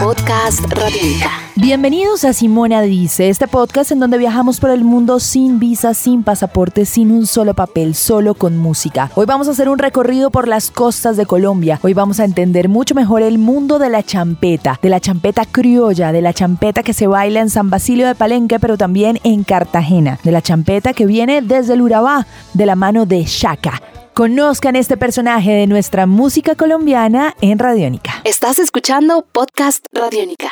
Podcast Radiónica. Bienvenidos a Simona Dice, este podcast en donde viajamos por el mundo sin visa, sin pasaporte, sin un solo papel, solo con música. Hoy vamos a hacer un recorrido por las costas de Colombia. Hoy vamos a entender mucho mejor el mundo de la champeta, de la champeta criolla, de la champeta que se baila en San Basilio de Palenque, pero también en Cartagena, de la champeta que viene desde el Urabá, de la mano de Shaka. Conozcan este personaje de nuestra música colombiana en Radiónica. Estás escuchando Podcast Radiónica.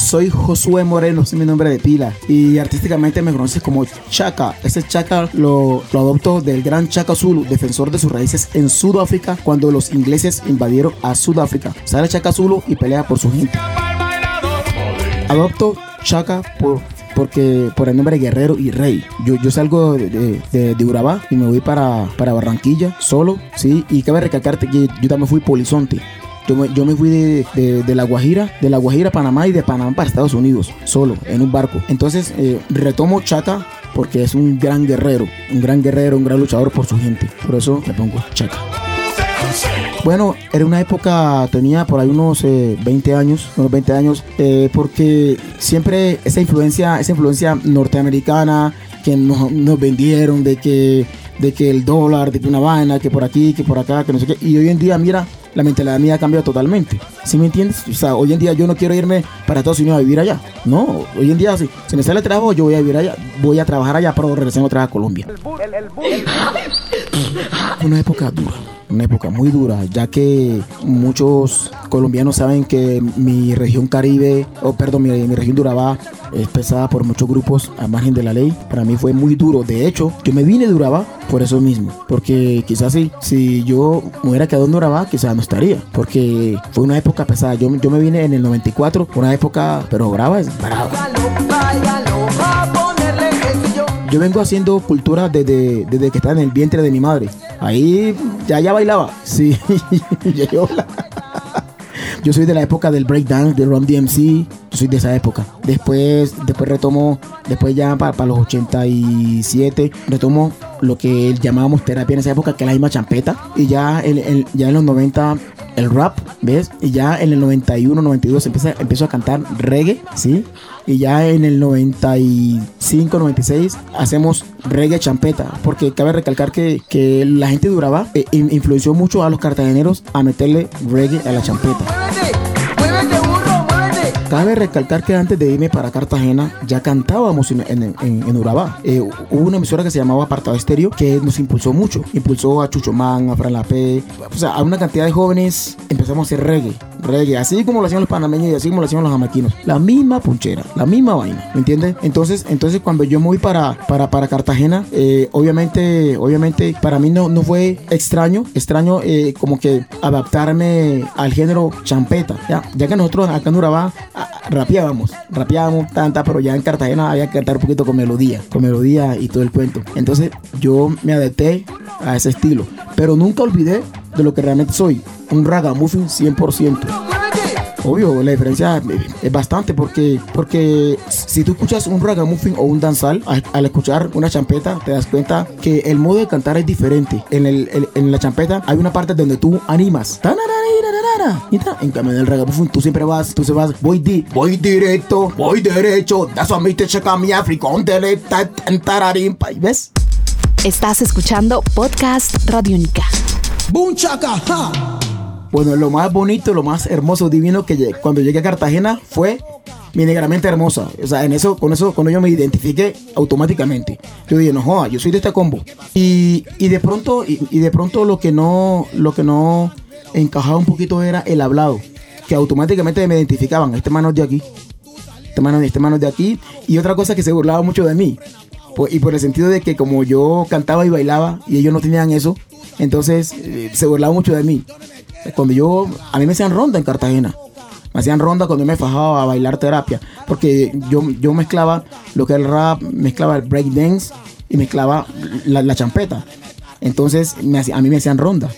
Soy Josué Moreno, es mi nombre de pila. Y artísticamente me conoces como Chaka. Ese Chaka lo, lo adopto del gran Chaka Zulu, defensor de sus raíces en Sudáfrica cuando los ingleses invadieron a Sudáfrica. Sale Chaka Zulu y pelea por su gente. Adopto Chaka por porque por el nombre Guerrero y Rey. Yo, yo salgo de, de, de Urabá y me voy para, para Barranquilla solo, ¿sí? Y cabe recalcarte que yo también fui polizonte. Yo me, yo me fui de, de, de, La Guajira, de La Guajira a Panamá y de Panamá para Estados Unidos, solo, en un barco. Entonces eh, retomo Chaka porque es un gran guerrero, un gran guerrero, un gran luchador por su gente. Por eso le pongo Chaka. Bueno, era una época, tenía por ahí unos eh, 20 años, unos 20 años, eh, porque siempre esa influencia, esa influencia norteamericana que nos, nos, vendieron de que, de que el dólar, de que una vaina, que por aquí, que por acá, que no sé qué. Y hoy en día, mira, la mentalidad mía ha cambiado totalmente. ¿Sí me entiendes? O sea, hoy en día yo no quiero irme para Estados Unidos a vivir allá. No, hoy en día, si, si me sale el trabajo, yo voy a vivir allá, voy a trabajar allá, pero regresar otra vez a Colombia. Una época dura una época muy dura, ya que muchos colombianos saben que mi región Caribe, o perdón, mi, región de Urabá es pesada por muchos grupos a margen de la ley. Para mí fue muy duro. De hecho, yo me vine de Urabá por eso mismo, porque quizás si, si yo me hubiera quedado en Urabá, quizás no estaría, porque fue una época pesada. Yo, yo me vine en el 94, una época, pero brava es brava. Yo vengo haciendo cultura desde, desde que estaba en el vientre de mi madre. Ahí ya ya bailaba. Sí, yo, soy de la época del breakdance, de Ron DMC. Yo soy de esa época. Después, después retomo, después ya para, los 87, retomo lo que llamábamos terapia en esa época, que es la misma champeta. Y ya en, ya en los 90 el rap, ¿ves? Y ya en el 91, 92 empieza, empiezo a cantar reggae, ¿sí? Y ya en el 95, 96 hacemos reggae champeta, porque cabe recalcar que, que la gente de Urabá eh, influenció mucho a los cartageneros a meterle reggae a la champeta. Cabe recalcar que antes de irme para Cartagena ya cantábamos en, en, en, Urabá. Eh, hubo una emisora que se llamaba Apartado Estéreo que nos impulsó mucho. Impulsó a Chucho Man, a Fran Lapé, o sea, a una cantidad de jóvenes empezamos a hacer reggae. Reggae, así como lo hacían los panameños y así como lo hacían los jamaquinos. La misma punchera, la misma vaina, ¿me entiendes? Entonces, entonces cuando yo me voy para, para, para Cartagena, eh, obviamente, obviamente para mí no, no fue extraño, extraño eh, como que adaptarme al género champeta, ¿ya? ya que nosotros acá en Urabá rapeábamos, rapeábamos tanta, pero ya en Cartagena había que cantar un poquito con melodía, con melodía y todo el cuento. Entonces yo me adapté a ese estilo, pero nunca olvidé de lo que realmente soy, un ragamuffin 100%. Obvio, la diferencia es bastante porque, porque si tú escuchas un ragamuffin o un danzal, al, al, escuchar una champeta, te das cuenta que el modo de cantar es diferente. En, el, el, en la champeta hay una parte donde tú animas. En cambio, en el ragamuffin tú siempre vas, tú se vas, voy, di, voy directo, voy derecho, that's what me te checa mi africón, ¿ves? Estás escuchando Podcast Radiónica. ¡Bum, chaca! Bueno, lo más bonito, lo más hermoso, divino que cuando llegué a Cartagena fue mi negramente hermosa. O sea, en eso, con eso, cuando yo me identifiqué automáticamente. Yo dije, no joda, yo soy de este combo. Y, y de pronto, y, de pronto lo que no, lo que no encajaba un poquito era el hablado. Que automáticamente me identificaban, este mano de aquí. Este mano, este mano de aquí. Y otra cosa que se burlaba mucho de mí. Pues, y por el sentido de que como yo cantaba y bailaba y ellos no tenían eso, entonces eh, se burlaba mucho de mí. Cuando yo, a mí me hacían ronda en Cartagena. Me hacían ronda cuando yo me fajaba a bailar terapia. Porque yo, yo mezclaba lo que es el rap, mezclaba el breakdance y mezclaba la, la champeta. Entonces a mí me hacían ronda.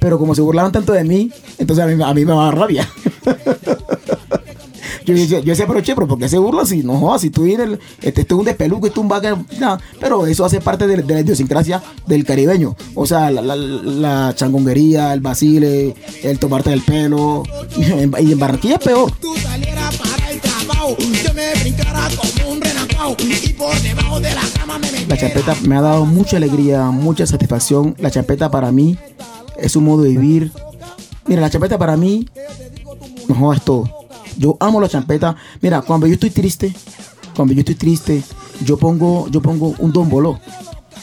Pero como se burlaban tanto de mí, entonces a mí me daba rabia. yo, decía, yo decía, pero che, pero ¿por qué se burla si no jodas? Si tú vienes, este, es un despeluque, este es un vaca, nada. Pero eso hace parte de, de la idiosincrasia del caribeño. O sea, la, la, la changonguería, el vacile, el tomarte del pelo. Y en, y en Barranquilla es peor. tú salieras para el trabajo, yo me brincara como un renacao y por debajo de la cama me La metiera. champeta me ha dado mucha alegría, mucha satisfacción. La champeta para mí es un modo de vivir. Mira, la champeta para mí no jodas todo. Yo amo la champeta. Mira, cuando yo estoy triste, cuando yo estoy triste, yo pongo, yo pongo un don boló.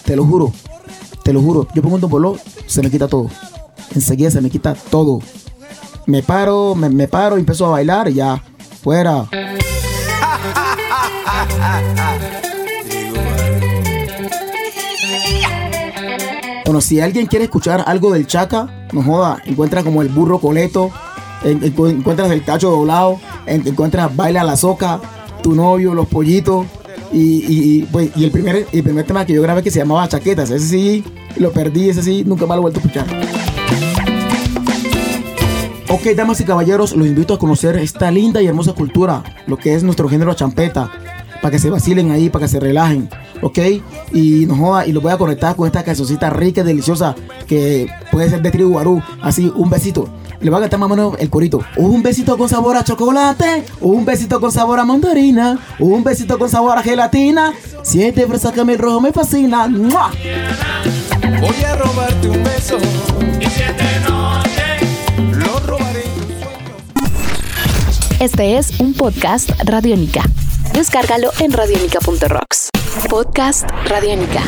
Te lo juro, te lo juro. Yo pongo un don boló, se me quita todo. Enseguida se me quita todo. Me paro, me, me paro empiezo a bailar y ya, fuera. Bueno, si alguien quiere escuchar algo del Chaca, no joda, encuentra como el burro coleto, encuentras el tacho doblado, en- encuentras baila la soca, tu novio, los pollitos. Y, pues, y el, primer, el primer tema que yo grabé que se llamaba Chaquetas, ese sí lo perdí, ese sí nunca más lo he vuelto a escuchar. Ok, damas y caballeros, los invito a conocer esta linda y hermosa cultura, lo que es nuestro género champeta, para que se vacilen ahí, para que se relajen, ok, y no joda, y los voy a conectar con esta cancioncita rica y deliciosa que puede ser de tribu guarú, así, un besito. Le voy a cantar más o menos el corito. Un besito con sabor a chocolate, un besito con sabor a mandarina, un besito con sabor a gelatina, siete fresas que el rojo me fascina. ¡Mua! Voy a robarte un beso. Y siete noches lo robaré en tus sueños. Este es un podcast Radiónica. Descárgalo en radiónica.rocks. Podcast Radiónica.